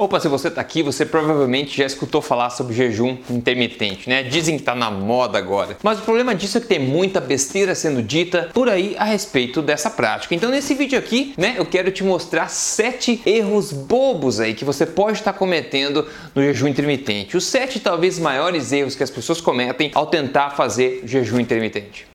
Opa, se você está aqui, você provavelmente já escutou falar sobre jejum intermitente, né? Dizem que está na moda agora. Mas o problema disso é que tem muita besteira sendo dita por aí a respeito dessa prática. Então nesse vídeo aqui, né, eu quero te mostrar sete erros bobos aí que você pode estar cometendo no jejum intermitente. Os sete talvez maiores erros que as pessoas cometem ao tentar fazer jejum intermitente.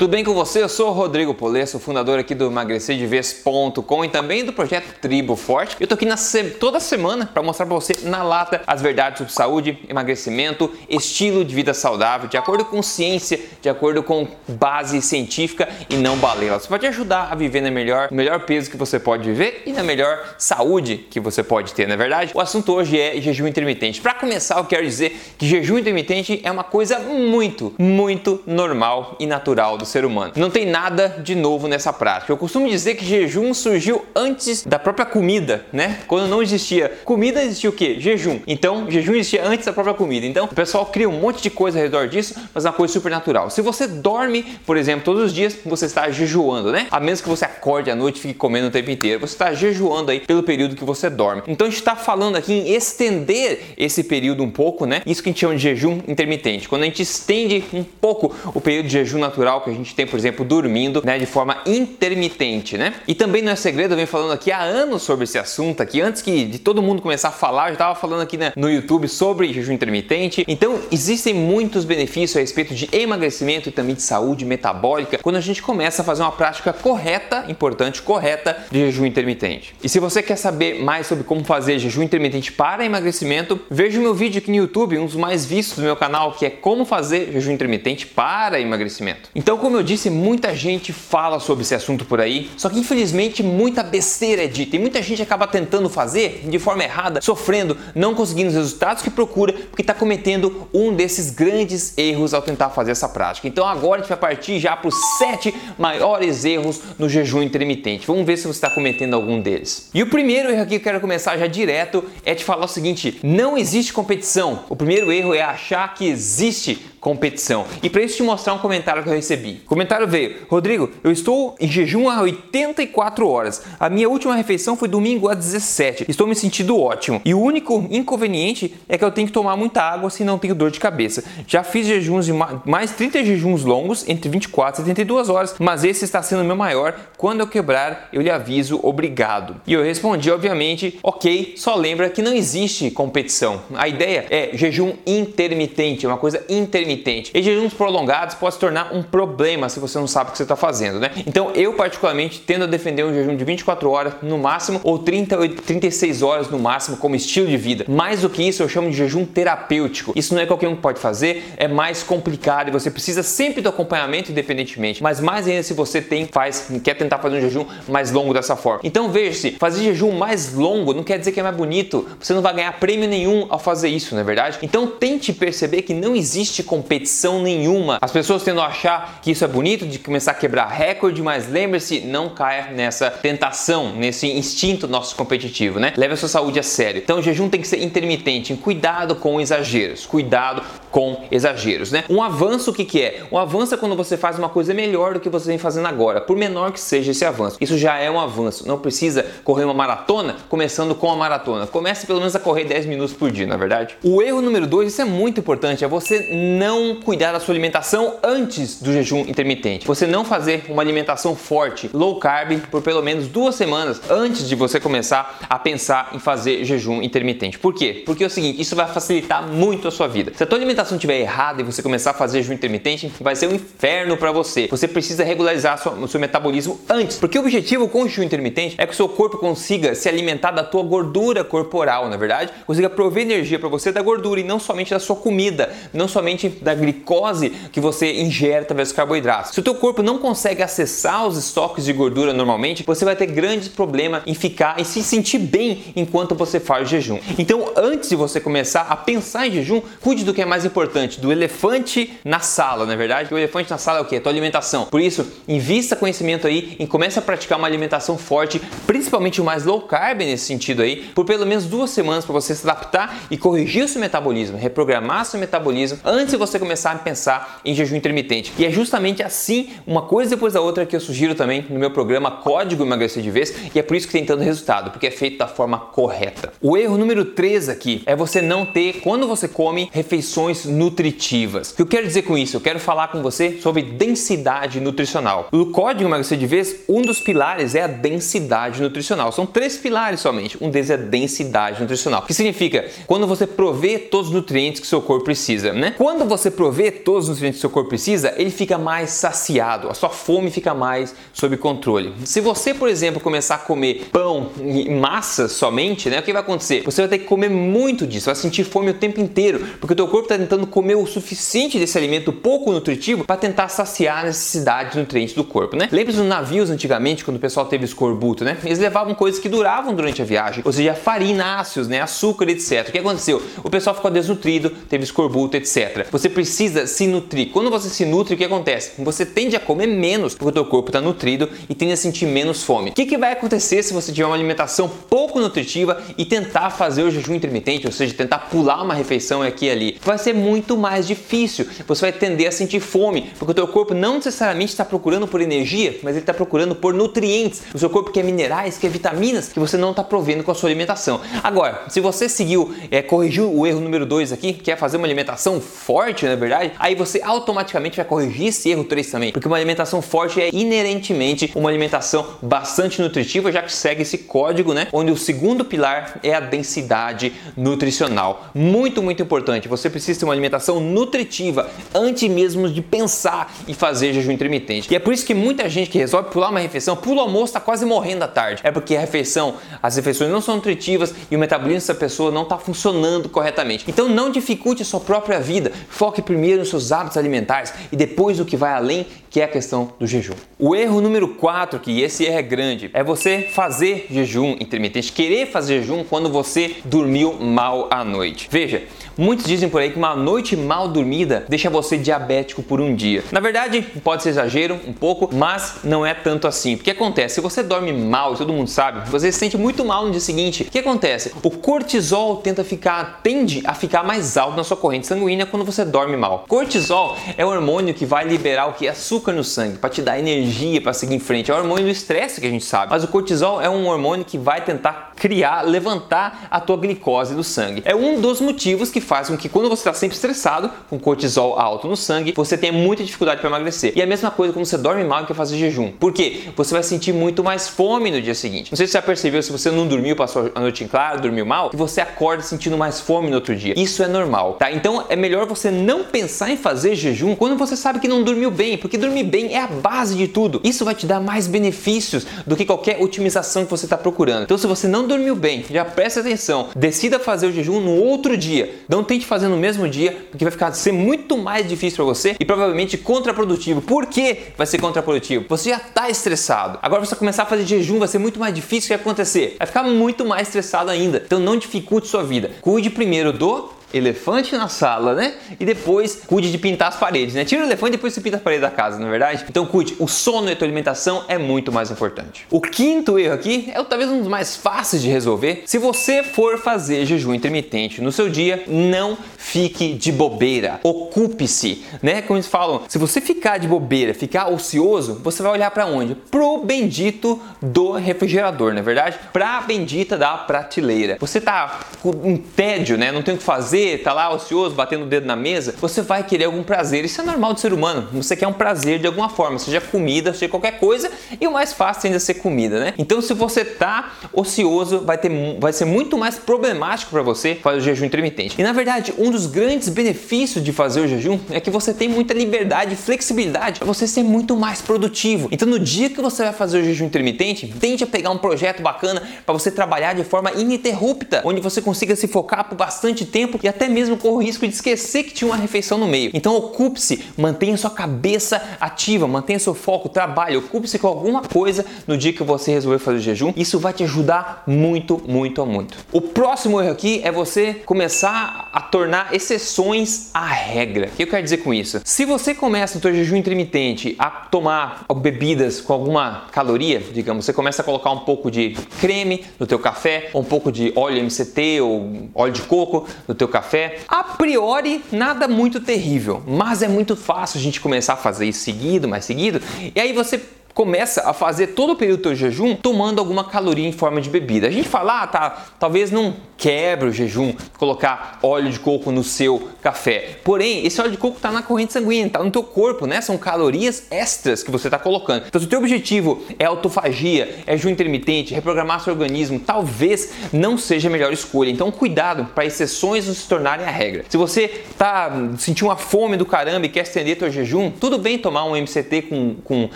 Tudo bem com você? Eu sou Rodrigo Polesso, fundador aqui do emagrecerdevez.com e também do projeto Tribo Forte. Eu tô aqui se... toda semana para mostrar para você na lata as verdades sobre saúde, emagrecimento, estilo de vida saudável, de acordo com ciência, de acordo com base científica e não balela. Isso pode ajudar a viver na melhor, no melhor peso que você pode viver e na melhor saúde que você pode ter, na é verdade? O assunto hoje é jejum intermitente. Para começar, eu quero dizer que jejum intermitente é uma coisa muito, muito normal e natural do ser humano. Não tem nada de novo nessa prática. Eu costumo dizer que jejum surgiu antes da própria comida, né? Quando não existia comida, existia o quê? Jejum. Então, jejum existia antes da própria comida. Então, o pessoal cria um monte de coisa ao redor disso, mas é uma coisa super natural. Se você dorme, por exemplo, todos os dias, você está jejuando, né? A menos que você acorde à noite e fique comendo o tempo inteiro. Você está jejuando aí pelo período que você dorme. Então, a gente está falando aqui em estender esse período um pouco, né? Isso que a gente chama de jejum intermitente. Quando a gente estende um pouco o período de jejum natural que a gente tem, por exemplo, dormindo, né, de forma intermitente, né? E também não é segredo, eu venho falando aqui há anos sobre esse assunto aqui, antes que de todo mundo começar a falar, eu já estava falando aqui né, no YouTube sobre jejum intermitente. Então, existem muitos benefícios a respeito de emagrecimento e também de saúde metabólica quando a gente começa a fazer uma prática correta, importante, correta de jejum intermitente. E se você quer saber mais sobre como fazer jejum intermitente para emagrecimento, veja o meu vídeo aqui no YouTube, um dos mais vistos do meu canal, que é como fazer jejum intermitente para emagrecimento. Então, como eu disse, muita gente fala sobre esse assunto por aí, só que infelizmente muita besteira é dita e muita gente acaba tentando fazer de forma errada, sofrendo, não conseguindo os resultados que procura, porque está cometendo um desses grandes erros ao tentar fazer essa prática. Então agora a gente vai partir já para os sete maiores erros no jejum intermitente. Vamos ver se você está cometendo algum deles. E o primeiro erro aqui que eu quero começar já direto é te falar o seguinte: não existe competição. O primeiro erro é achar que existe competição. E para isso te mostrar um comentário que eu recebi. O comentário veio: Rodrigo, eu estou em jejum há 84 horas. A minha última refeição foi domingo às 17. Estou me sentindo ótimo. E o único inconveniente é que eu tenho que tomar muita água se não tenho dor de cabeça. Já fiz jejuns de mais 30 jejuns longos entre 24 e 72 horas, mas esse está sendo o meu maior. Quando eu quebrar, eu lhe aviso, obrigado. E eu respondi, obviamente, ok, só lembra que não existe competição. A ideia é jejum intermitente, é uma coisa intermitente intermitente. E jejuns prolongados pode se tornar um problema se você não sabe o que você está fazendo, né? Então eu particularmente tendo a defender um jejum de 24 horas no máximo ou 30 ou 36 horas no máximo como estilo de vida. Mais do que isso eu chamo de jejum terapêutico. Isso não é qualquer um que pode fazer, é mais complicado e você precisa sempre do acompanhamento independentemente. Mas mais ainda se você tem faz quer tentar fazer um jejum mais longo dessa forma. Então veja-se, fazer jejum mais longo não quer dizer que é mais bonito. Você não vai ganhar prêmio nenhum ao fazer isso, não é verdade? Então tente perceber que não existe competição nenhuma. As pessoas tendem a achar que isso é bonito, de começar a quebrar recorde, mas lembre-se, não caia nessa tentação, nesse instinto nosso competitivo, né? Leve a sua saúde a sério. Então o jejum tem que ser intermitente, cuidado com exageros, cuidado com exageros, né? Um avanço o que, que é? Um avanço é quando você faz uma coisa melhor do que você vem fazendo agora, por menor que seja esse avanço. Isso já é um avanço. Não precisa correr uma maratona começando com a maratona. Comece pelo menos a correr 10 minutos por dia, na é verdade? O erro número 2, isso é muito importante, é você não não cuidar da sua alimentação antes do jejum intermitente. Você não fazer uma alimentação forte, low carb, por pelo menos duas semanas antes de você começar a pensar em fazer jejum intermitente. Por quê? Porque é o seguinte, isso vai facilitar muito a sua vida. Se a tua alimentação estiver errada e você começar a fazer jejum intermitente, vai ser um inferno para você. Você precisa regularizar o seu metabolismo antes, porque o objetivo com o jejum intermitente é que o seu corpo consiga se alimentar da tua gordura corporal, na verdade, consiga prover energia para você da gordura e não somente da sua comida, não somente da glicose que você ingere através dos carboidratos. Se o teu corpo não consegue acessar os estoques de gordura normalmente, você vai ter grandes problemas em ficar e se sentir bem enquanto você faz jejum. Então, antes de você começar a pensar em jejum, cuide do que é mais importante, do elefante na sala, na é verdade? O elefante na sala é o que? A tua alimentação. Por isso, invista conhecimento aí e comece a praticar uma alimentação forte, principalmente o mais low carb nesse sentido aí, por pelo menos duas semanas para você se adaptar e corrigir o seu metabolismo, reprogramar seu metabolismo antes de você começar a pensar em jejum intermitente. E é justamente assim, uma coisa depois da outra, que eu sugiro também no meu programa Código Emagrecer de Vez, e é por isso que tem tanto resultado, porque é feito da forma correta. O erro número 3 aqui é você não ter, quando você come, refeições nutritivas. O que eu quero dizer com isso? Eu quero falar com você sobre densidade nutricional. No Código Emagrecer de Vez, um dos pilares é a densidade nutricional. São três pilares somente. Um deles é a densidade nutricional, que significa quando você provê todos os nutrientes que seu corpo precisa, né? Quando você provê todos os nutrientes que seu corpo precisa, ele fica mais saciado, a sua fome fica mais sob controle. Se você, por exemplo, começar a comer pão e massa somente, né? O que vai acontecer? Você vai ter que comer muito disso, vai sentir fome o tempo inteiro, porque o teu corpo está tentando comer o suficiente desse alimento pouco nutritivo para tentar saciar a necessidade de nutrientes do corpo, né? Lembra dos navios antigamente, quando o pessoal teve escorbuto, né? Eles levavam coisas que duravam durante a viagem, ou seja, farináceos, né? Açúcar, etc. O que aconteceu? O pessoal ficou desnutrido, teve escorbuto, etc. Você precisa se nutrir. Quando você se nutre, o que acontece? Você tende a comer menos, porque o teu corpo está nutrido e tende a sentir menos fome. O que, que vai acontecer se você tiver uma alimentação pouco nutritiva e tentar fazer o jejum intermitente, ou seja, tentar pular uma refeição aqui e ali? Vai ser muito mais difícil. Você vai tender a sentir fome, porque o teu corpo não necessariamente está procurando por energia, mas ele está procurando por nutrientes. O seu corpo quer minerais, quer vitaminas que você não está provendo com a sua alimentação. Agora, se você seguiu, é, corrigiu o erro número 2 aqui, que é fazer uma alimentação forte, na é verdade, aí você automaticamente vai corrigir esse erro 3 também, porque uma alimentação forte é inerentemente uma alimentação bastante nutritiva, já que segue esse código, né? Onde o segundo pilar é a densidade nutricional. Muito, muito importante. Você precisa ter uma alimentação nutritiva antes mesmo de pensar em fazer jejum intermitente. E é por isso que muita gente que resolve pular uma refeição, pula o almoço, está quase morrendo à tarde. É porque a refeição, as refeições não são nutritivas e o metabolismo dessa pessoa não está funcionando corretamente. Então não dificulte a sua própria vida. Foque primeiro nos seus hábitos alimentares e depois o que vai além, que é a questão do jejum. O erro número 4, que esse erro é grande, é você fazer jejum intermitente, querer fazer jejum quando você dormiu mal à noite. Veja, Muitos dizem por aí que uma noite mal dormida deixa você diabético por um dia. Na verdade, pode ser exagero um pouco, mas não é tanto assim. O que acontece? Se você dorme mal, todo mundo sabe, você se sente muito mal no dia seguinte. O que acontece? O cortisol tenta ficar, tende a ficar mais alto na sua corrente sanguínea quando você dorme mal. Cortisol é o hormônio que vai liberar o que açúcar no sangue para te dar energia para seguir em frente. É o hormônio do estresse que a gente sabe. Mas o cortisol é um hormônio que vai tentar criar, levantar a tua glicose do sangue. É um dos motivos que faz com que quando você está sempre estressado, com cortisol alto no sangue, você tenha muita dificuldade para emagrecer. E a mesma coisa quando você dorme mal e quer fazer jejum. Por quê? Você vai sentir muito mais fome no dia seguinte. Não sei se você já percebeu, se você não dormiu, passou a noite em claro, dormiu mal, que você acorda sentindo mais fome no outro dia. Isso é normal, tá? Então é melhor você não pensar em fazer jejum quando você sabe que não dormiu bem, porque dormir bem é a base de tudo. Isso vai te dar mais benefícios do que qualquer otimização que você está procurando. Então se você não dormiu bem, já preste atenção, decida fazer o jejum no outro dia. Não tente fazer no mesmo dia, porque vai ficar ser muito mais difícil para você e provavelmente contraprodutivo. Por que vai ser contraprodutivo? Você já está estressado. Agora você começar a fazer jejum vai ser muito mais difícil. Que acontecer? Vai ficar muito mais estressado ainda. Então não dificulte sua vida. Cuide primeiro do elefante na sala, né? E depois cuide de pintar as paredes, né? Tira o elefante e depois você pinta as paredes da casa, não é verdade? Então cuide, o sono e a tua alimentação é muito mais importante. O quinto erro aqui é talvez um dos mais fáceis de resolver. Se você for fazer jejum intermitente no seu dia, não fique de bobeira, ocupe-se, né? Como eles falam, se você ficar de bobeira, ficar ocioso, você vai olhar para onde? Pro bendito do refrigerador, não é verdade? Pra bendita da prateleira. Você tá com um tédio, né? Não tem o que fazer prazer, tá lá ocioso, batendo o dedo na mesa, você vai querer algum prazer. Isso é normal do ser humano. Você quer um prazer de alguma forma, seja comida, seja qualquer coisa, e o mais fácil ainda é ser comida, né? Então, se você tá ocioso, vai, ter, vai ser muito mais problemático para você fazer o jejum intermitente. E na verdade, um dos grandes benefícios de fazer o jejum é que você tem muita liberdade e flexibilidade para você ser muito mais produtivo. Então, no dia que você vai fazer o jejum intermitente, tente a pegar um projeto bacana para você trabalhar de forma ininterrupta, onde você consiga se focar por bastante tempo e até mesmo corre o risco de esquecer que tinha uma refeição no meio. Então ocupe-se, mantenha sua cabeça ativa, mantenha seu foco, trabalhe, ocupe-se com alguma coisa no dia que você resolver fazer o jejum. Isso vai te ajudar muito, muito, muito. O próximo erro aqui é você começar a tornar exceções a regra. O que eu quero dizer com isso? Se você começa no seu jejum intermitente a tomar bebidas com alguma caloria, digamos, você começa a colocar um pouco de creme no teu café, um pouco de óleo MCT ou óleo de coco no teu café, a priori nada muito terrível, mas é muito fácil a gente começar a fazer isso seguido, mais seguido, e aí você começa a fazer todo o período do teu jejum tomando alguma caloria em forma de bebida. A gente fala, ah, tá, talvez não quebre o jejum colocar óleo de coco no seu café. Porém, esse óleo de coco está na corrente sanguínea, está no teu corpo, né? São calorias extras que você está colocando. Então, se o teu objetivo é autofagia, é jejum intermitente, reprogramar seu organismo, talvez não seja a melhor escolha. Então, cuidado para exceções não se tornarem a regra. Se você tá sentindo uma fome do caramba e quer estender teu jejum, tudo bem tomar um MCT com, com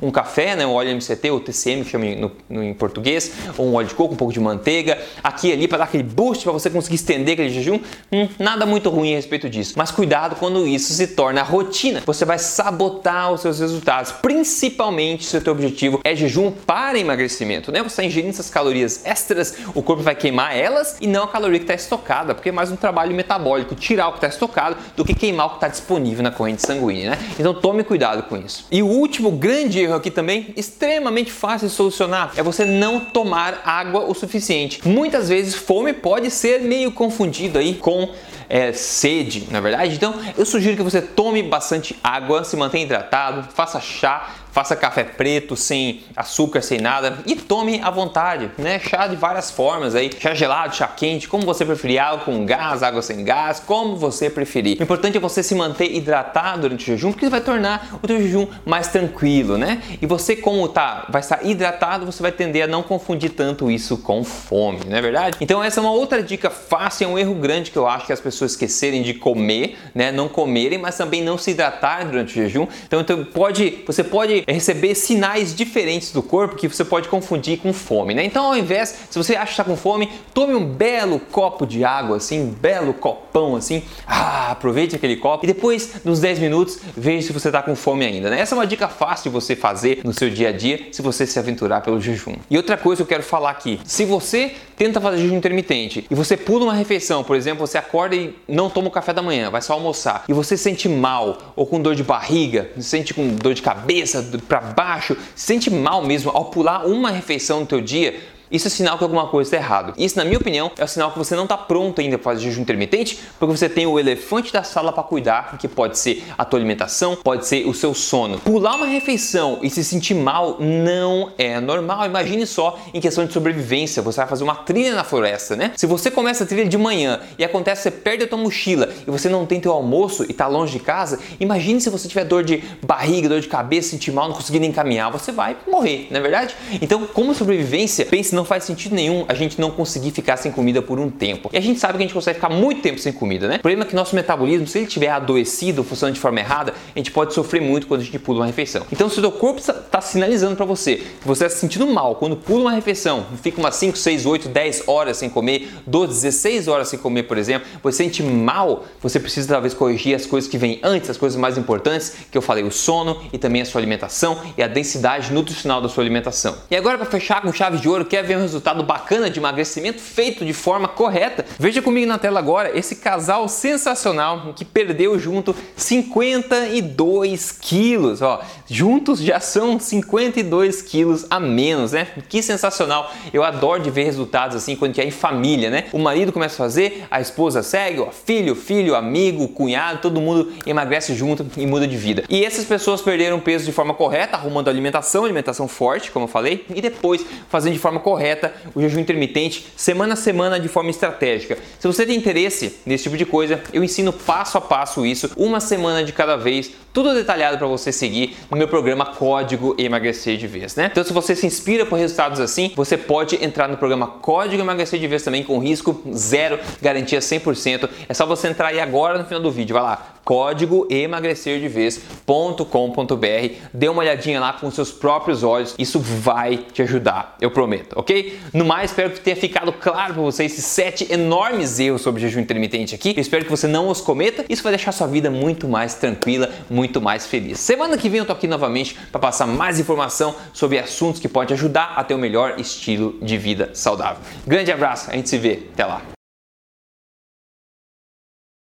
um café, né? Um óleo MCT ou TCM que chama no, no, em português, ou um óleo de coco, um pouco de manteiga, aqui ali para dar aquele boost para você conseguir estender aquele jejum, hum, nada muito ruim a respeito disso. Mas cuidado quando isso se torna rotina. Você vai sabotar os seus resultados, principalmente se o teu objetivo é jejum para emagrecimento, né? Você está ingerindo essas calorias extras, o corpo vai queimar elas e não a caloria que está estocada, porque é mais um trabalho metabólico, tirar o que está estocado do que queimar o que está disponível na corrente sanguínea, né? Então tome cuidado com isso. E o último grande erro aqui também, extremamente fácil de solucionar, é você não tomar água o suficiente. Muitas vezes fome pode pode ser meio confundido aí com é, sede, na verdade. Então, eu sugiro que você tome bastante água, se mantenha hidratado, faça chá, faça café preto sem açúcar, sem nada e tome à vontade, né? Chá de várias formas aí, chá gelado, chá quente, como você preferir, água com gás, água sem gás, como você preferir. O importante é você se manter hidratado durante o jejum, porque vai tornar o teu jejum mais tranquilo, né? E você como tá, vai estar hidratado, você vai tender a não confundir tanto isso com fome, não é verdade? Então essa é uma outra dica fácil, é um erro grande que eu acho que as pessoas esquecerem de comer, né? Não comerem, mas também não se hidratar durante o jejum. Então, então pode, você pode receber sinais diferentes do corpo que você pode confundir com fome, né? Então, ao invés, se você acha que está com fome, tome um belo copo de água, assim, um belo copão, assim, ah, aproveite aquele copo e depois, nos 10 minutos, veja se você está com fome ainda, né? Essa é uma dica fácil de você fazer no seu dia a dia se você se aventurar pelo jejum. E outra coisa que eu quero falar aqui, se você tenta fazer jejum intermitente e você pula uma refeição, por exemplo, você acorda e não toma o café da manhã, vai só almoçar, e você se sente mal ou com dor de barriga, se sente com dor de cabeça, para baixo, se sente mal mesmo ao pular uma refeição no teu dia, isso é sinal que alguma coisa está errado. Isso, na minha opinião, é o sinal que você não está pronto ainda para fazer jejum intermitente, porque você tem o elefante da sala para cuidar, que pode ser a tua alimentação, pode ser o seu sono. Pular uma refeição e se sentir mal não é normal. Imagine só em questão de sobrevivência, você vai fazer uma trilha na floresta, né? Se você começa a trilha de manhã e acontece você perde a tua mochila e você não tem teu almoço e está longe de casa, imagine se você tiver dor de barriga, dor de cabeça, sentir mal, não conseguir nem caminhar, você vai morrer, não é verdade? Então, como sobrevivência, pense não faz sentido nenhum a gente não conseguir ficar sem comida por um tempo. E a gente sabe que a gente consegue ficar muito tempo sem comida, né? O problema é que nosso metabolismo, se ele estiver adoecido, funcionando de forma errada, a gente pode sofrer muito quando a gente pula uma refeição. Então, se o seu corpo está sinalizando para você que você está se sentindo mal quando pula uma refeição, fica umas 5, 6, 8, 10 horas sem comer, 12, 16 horas sem comer, por exemplo, você sente mal, você precisa talvez corrigir as coisas que vêm antes, as coisas mais importantes que eu falei, o sono e também a sua alimentação e a densidade nutricional da sua alimentação. E agora, para fechar com chave de ouro, quer ver um resultado bacana de emagrecimento feito de forma correta. Veja comigo na tela agora esse casal sensacional que perdeu junto 52 quilos. Ó, juntos já são 52 quilos a menos, né? Que sensacional! Eu adoro de ver resultados assim quando é em família, né? O marido começa a fazer, a esposa segue, ó, filho, filho, amigo, cunhado, todo mundo emagrece junto e muda de vida. E essas pessoas perderam peso de forma correta, arrumando alimentação, alimentação forte, como eu falei, e depois fazendo de forma correta correta o jejum intermitente semana a semana de forma estratégica. Se você tem interesse nesse tipo de coisa, eu ensino passo a passo isso, uma semana de cada vez, tudo detalhado para você seguir no meu programa Código Emagrecer de Vez, né? Então, se você se inspira por resultados assim, você pode entrar no programa Código Emagrecer de Vez também com risco zero, garantia 100%. É só você entrar aí agora no final do vídeo, vai lá código emagrecerdevez.com.br. Dê uma olhadinha lá com seus próprios olhos, isso vai te ajudar, eu prometo, ok? No mais, espero que tenha ficado claro para você esses sete enormes erros sobre jejum intermitente aqui. Eu espero que você não os cometa. Isso vai deixar sua vida muito mais tranquila, muito mais feliz. Semana que vem eu tô aqui novamente para passar mais informação sobre assuntos que podem ajudar a ter o melhor estilo de vida saudável. Grande abraço, a gente se vê, até lá.